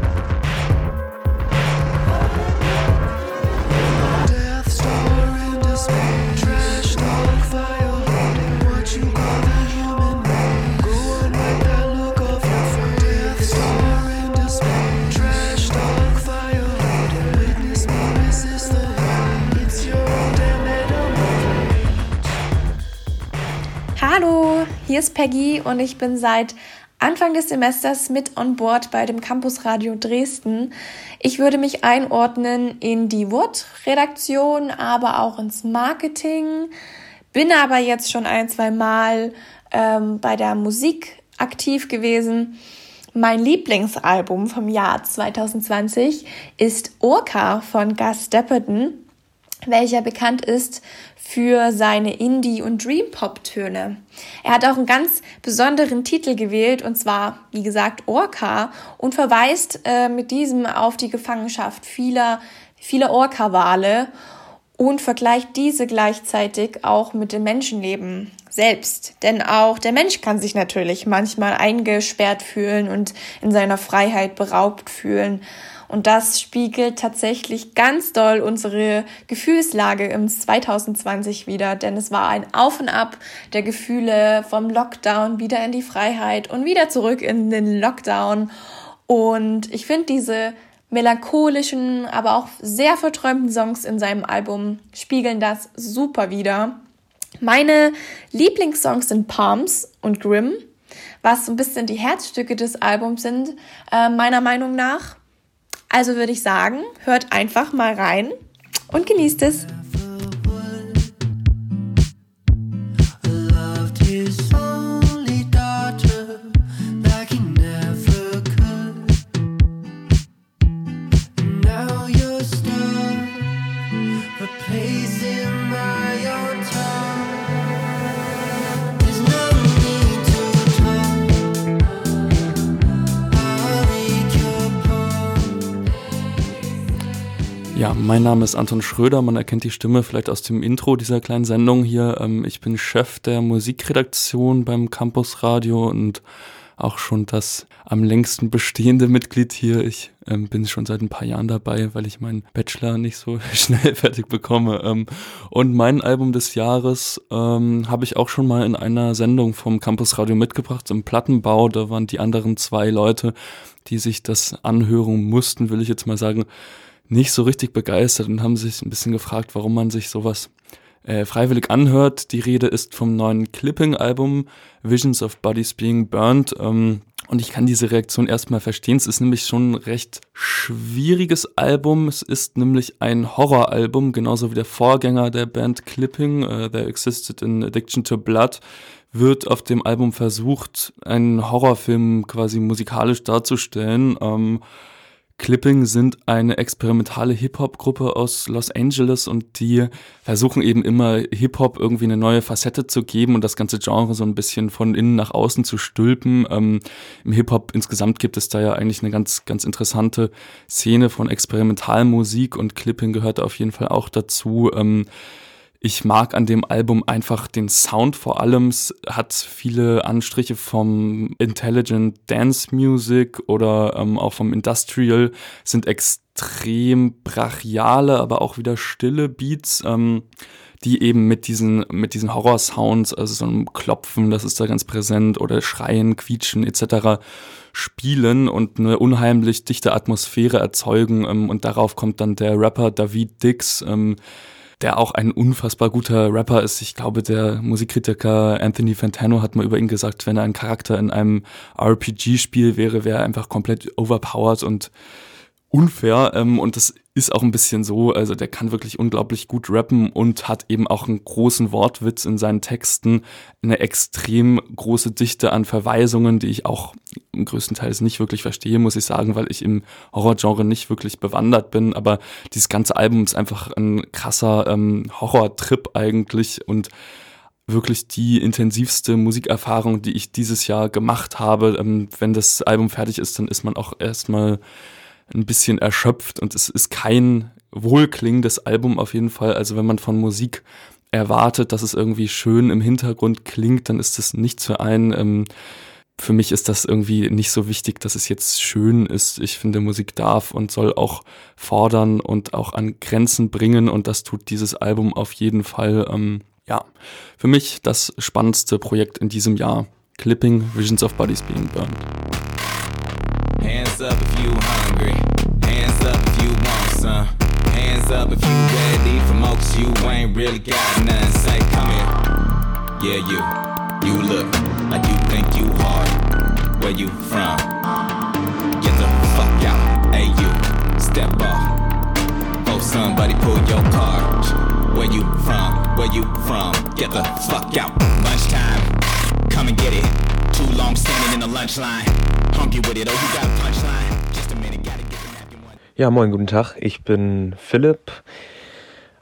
Speaker 23: Ist Peggy und ich bin seit Anfang des Semesters mit on board bei dem Campus Radio Dresden. Ich würde mich einordnen in die WURT-Redaktion, aber auch ins Marketing. Bin aber jetzt schon ein, zwei Mal ähm, bei der Musik aktiv gewesen. Mein Lieblingsalbum vom Jahr 2020 ist Orca von Gus Dapperton, welcher bekannt ist für seine Indie- und Dream-Pop-Töne. Er hat auch einen ganz besonderen Titel gewählt, und zwar, wie gesagt, Orca, und verweist äh, mit diesem auf die Gefangenschaft vieler, vieler Orca-Wale und vergleicht diese gleichzeitig auch mit dem Menschenleben selbst. Denn auch der Mensch kann sich natürlich manchmal eingesperrt fühlen und in seiner Freiheit beraubt fühlen. Und das spiegelt tatsächlich ganz doll unsere Gefühlslage im 2020 wieder, denn es war ein Auf und Ab der Gefühle vom Lockdown wieder in die Freiheit und wieder zurück in den Lockdown. Und ich finde diese melancholischen, aber auch sehr verträumten Songs in seinem Album spiegeln das super wieder. Meine Lieblingssongs sind Palms und Grimm, was so ein bisschen die Herzstücke des Albums sind, äh, meiner Meinung nach. Also würde ich sagen, hört einfach mal rein und genießt es.
Speaker 2: Name ist Anton Schröder. Man erkennt die Stimme vielleicht aus dem Intro dieser kleinen Sendung hier. Ähm, ich bin Chef der Musikredaktion beim Campus Radio und auch schon das am längsten bestehende Mitglied hier. Ich ähm, bin schon seit ein paar Jahren dabei, weil ich meinen Bachelor nicht so schnell fertig bekomme. Ähm, und mein Album des Jahres ähm, habe ich auch schon mal in einer Sendung vom Campus Radio mitgebracht, im Plattenbau. Da waren die anderen zwei Leute, die sich das anhören mussten, will ich jetzt mal sagen, nicht so richtig begeistert und haben sich ein bisschen gefragt, warum man sich sowas äh, freiwillig anhört. Die Rede ist vom neuen Clipping-Album Visions of Bodies Being Burned. Ähm, und ich kann diese Reaktion erstmal verstehen. Es ist nämlich schon ein recht schwieriges Album. Es ist nämlich ein Horroralbum, genauso wie der Vorgänger der Band Clipping, uh, There Existed in Addiction to Blood, wird auf dem Album versucht, einen Horrorfilm quasi musikalisch darzustellen. Ähm, Clipping sind eine experimentale Hip-Hop-Gruppe aus Los Angeles und die versuchen eben immer Hip-Hop irgendwie eine neue Facette zu geben und das ganze Genre so ein bisschen von innen nach außen zu stülpen. Ähm, Im Hip-Hop insgesamt gibt es da ja eigentlich eine ganz, ganz interessante Szene von Experimentalmusik und Clipping gehört auf jeden Fall auch dazu. Ähm, ich mag an dem Album einfach den Sound vor allem. Es hat viele Anstriche vom Intelligent Dance Music oder ähm, auch vom Industrial, sind extrem brachiale, aber auch wieder stille Beats. Ähm, die eben mit diesen, mit diesen Horror-Sounds, also so einem Klopfen, das ist da ganz präsent, oder Schreien, Quietschen etc. spielen und eine unheimlich dichte Atmosphäre erzeugen. Ähm, und darauf kommt dann der Rapper David Dix, ähm, der auch ein unfassbar guter Rapper ist. Ich glaube, der Musikkritiker Anthony Fantano hat mal über ihn gesagt, wenn er ein Charakter in einem RPG-Spiel wäre, wäre er einfach komplett overpowered und unfair. Ähm, und das ist auch ein bisschen so. Also der kann wirklich unglaublich gut rappen und hat eben auch einen großen Wortwitz in seinen Texten, eine extrem große Dichte an Verweisungen, die ich auch im größten Teil nicht wirklich verstehe, muss ich sagen, weil ich im Horrorgenre nicht wirklich bewandert bin. Aber dieses ganze Album ist einfach ein krasser ähm, Horrortrip eigentlich und wirklich die intensivste Musikerfahrung, die ich dieses Jahr gemacht habe. Ähm, wenn das Album fertig ist, dann ist man auch erstmal ein bisschen erschöpft und es ist kein wohlklingendes Album auf jeden Fall. Also wenn man von Musik erwartet, dass es irgendwie schön im Hintergrund klingt, dann ist das nichts für einen. Ähm, für mich ist das irgendwie nicht so wichtig, dass es jetzt schön ist. Ich finde, Musik darf und soll auch fordern und auch an Grenzen bringen und das tut dieses Album auf jeden Fall. Ähm, ja, für mich das spannendste Projekt in diesem Jahr. Clipping Visions of Bodies Being Burned.
Speaker 16: Hands up if you some. Hands up if you ready for more, you ain't really got nothing. Say, come here. Yeah, you. You look like you think you hard. Where you from? Get the fuck out. Hey, you. Step off. Oh, somebody pull your card. Where you from? Where you from? Get the fuck out. Lunchtime. Come and get it. Too long standing in the lunch line. Hungry with it. Oh, you got a punchline.
Speaker 24: Ja, moin, guten Tag. Ich bin Philipp.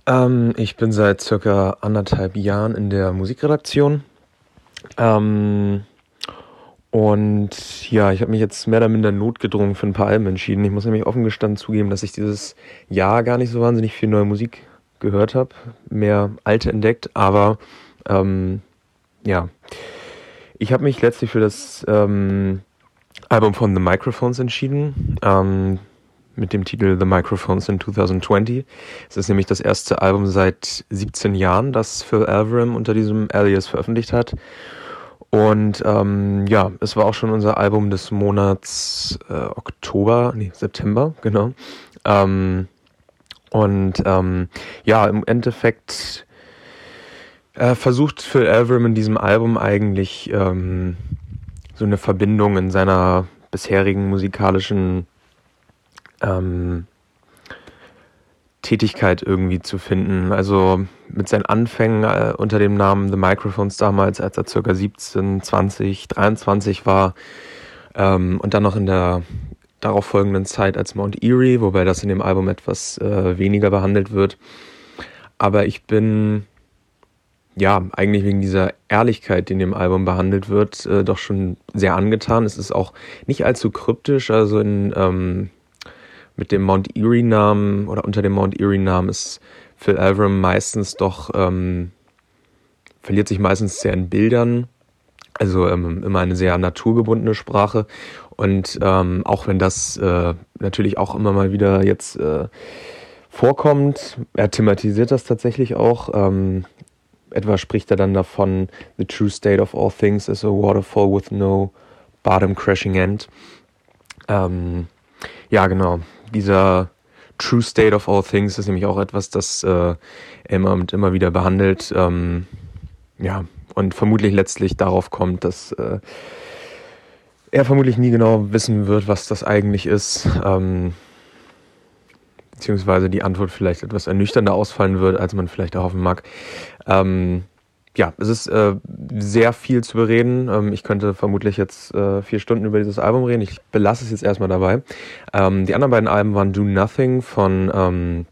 Speaker 24: Ähm, ich bin seit circa anderthalb Jahren in der Musikredaktion. Ähm, und ja, ich habe mich jetzt mehr oder minder notgedrungen für ein paar Alben entschieden. Ich muss nämlich offen gestanden zugeben, dass ich dieses Jahr gar nicht so wahnsinnig viel neue Musik gehört habe. Mehr alte entdeckt, aber ähm, ja. Ich habe mich letztlich für das ähm, Album von The Microphones entschieden, ähm, mit dem Titel The Microphones in 2020. Es ist nämlich das erste Album seit 17 Jahren, das Phil Alvarim unter diesem Alias veröffentlicht hat. Und ähm, ja, es war auch schon unser Album des Monats äh, Oktober, nee, September, genau. Ähm, und ähm, ja, im Endeffekt äh, versucht Phil Elverum in diesem Album eigentlich ähm, so eine Verbindung in seiner bisherigen musikalischen ähm, Tätigkeit irgendwie zu finden. Also mit seinen Anfängen äh, unter dem Namen The Microphones damals, als er circa 17, 20, 23 war ähm, und dann noch in der darauf folgenden Zeit als Mount Erie, wobei das in dem Album etwas äh, weniger behandelt wird. Aber ich bin ja eigentlich wegen dieser Ehrlichkeit, die in dem Album behandelt wird, äh, doch schon sehr angetan. Es ist auch nicht allzu kryptisch, also in ähm, mit dem Mount Erie-Namen oder unter dem Mount Erie-Namen ist Phil Elverum meistens doch, ähm, verliert sich meistens sehr in Bildern. Also ähm, immer eine sehr naturgebundene Sprache. Und ähm, auch wenn das äh, natürlich auch immer mal wieder jetzt äh, vorkommt, er thematisiert das tatsächlich auch. Ähm, etwa spricht er dann davon, The true state of all things is a waterfall with no bottom crashing end. Ähm, ja, genau dieser True State of All Things ist nämlich auch etwas, das äh, und immer wieder behandelt. Ähm, ja, und vermutlich letztlich darauf kommt, dass äh, er vermutlich nie genau wissen wird, was das eigentlich ist. Ähm, beziehungsweise die Antwort vielleicht etwas ernüchternder ausfallen wird, als man vielleicht erhoffen mag. Ähm, ja, es ist äh, sehr viel zu bereden. Ähm, ich könnte vermutlich jetzt äh, vier Stunden über dieses Album reden. Ich belasse es jetzt erstmal dabei. Ähm, die anderen beiden Alben waren Do Nothing von ähm,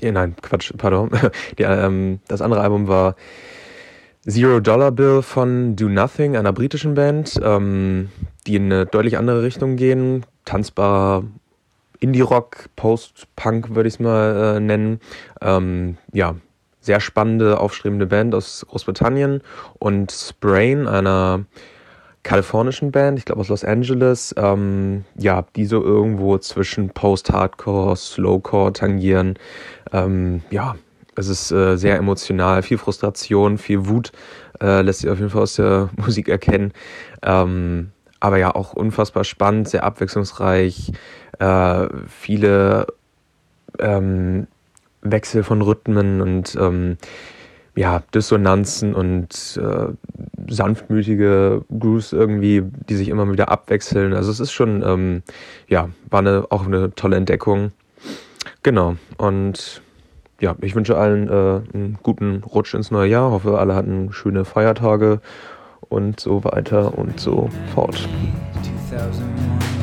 Speaker 24: die, nein, Quatsch, pardon. Die, ähm, das andere Album war Zero Dollar Bill von Do Nothing, einer britischen Band, ähm, die in eine deutlich andere Richtung gehen. Tanzbarer Indie-Rock, Post-Punk würde ich es mal äh, nennen. Ähm, ja, sehr spannende, aufstrebende Band aus Großbritannien und Sprain, einer kalifornischen Band, ich glaube aus Los Angeles, ähm, ja, die so irgendwo zwischen Post-Hardcore, Slowcore tangieren. Ähm, ja, es ist äh, sehr emotional, viel Frustration, viel Wut äh, lässt sich auf jeden Fall aus der Musik erkennen. Ähm, aber ja, auch unfassbar spannend, sehr abwechslungsreich, äh, viele ähm, Wechsel von Rhythmen und ähm, ja, Dissonanzen und äh, sanftmütige Grooves irgendwie, die sich immer wieder abwechseln. Also es ist schon, ähm, ja, war eine, auch eine tolle Entdeckung. Genau. Und ja, ich wünsche allen äh, einen guten Rutsch ins neue Jahr. Hoffe, alle hatten schöne Feiertage und so weiter und so fort. 2001,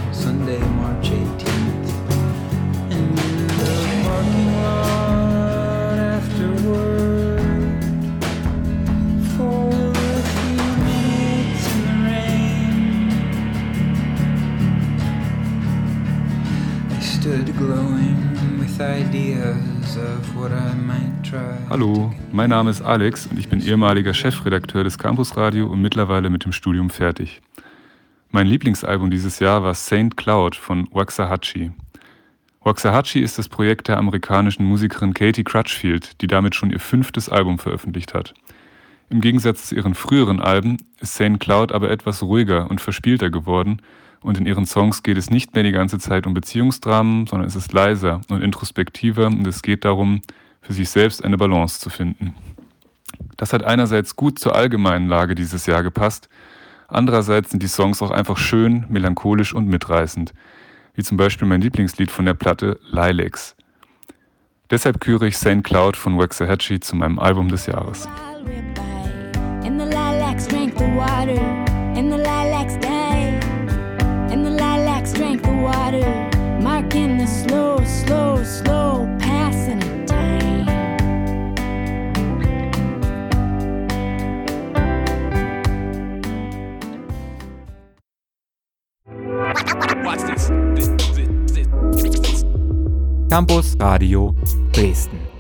Speaker 25: Hallo, mein Name ist Alex und ich bin ehemaliger Chefredakteur des Campusradio und mittlerweile mit dem Studium fertig. Mein Lieblingsalbum dieses Jahr war Saint Cloud von Waxahachie. Waxahachie ist das Projekt der amerikanischen Musikerin Katie Crutchfield, die damit schon ihr fünftes Album veröffentlicht hat. Im Gegensatz zu ihren früheren Alben ist Saint Cloud aber etwas ruhiger und verspielter geworden und in ihren Songs geht es nicht mehr die ganze Zeit um Beziehungsdramen, sondern es ist leiser und introspektiver und es geht darum, für sich selbst eine Balance zu finden. Das hat einerseits gut zur allgemeinen Lage dieses Jahr gepasst, andererseits sind die Songs auch einfach schön, melancholisch und mitreißend, wie zum Beispiel mein Lieblingslied von der Platte Lilacs. Deshalb küre ich St. Cloud von Waxahachie zu meinem Album des Jahres. In the lilacs
Speaker 3: Campus Radio Dresden.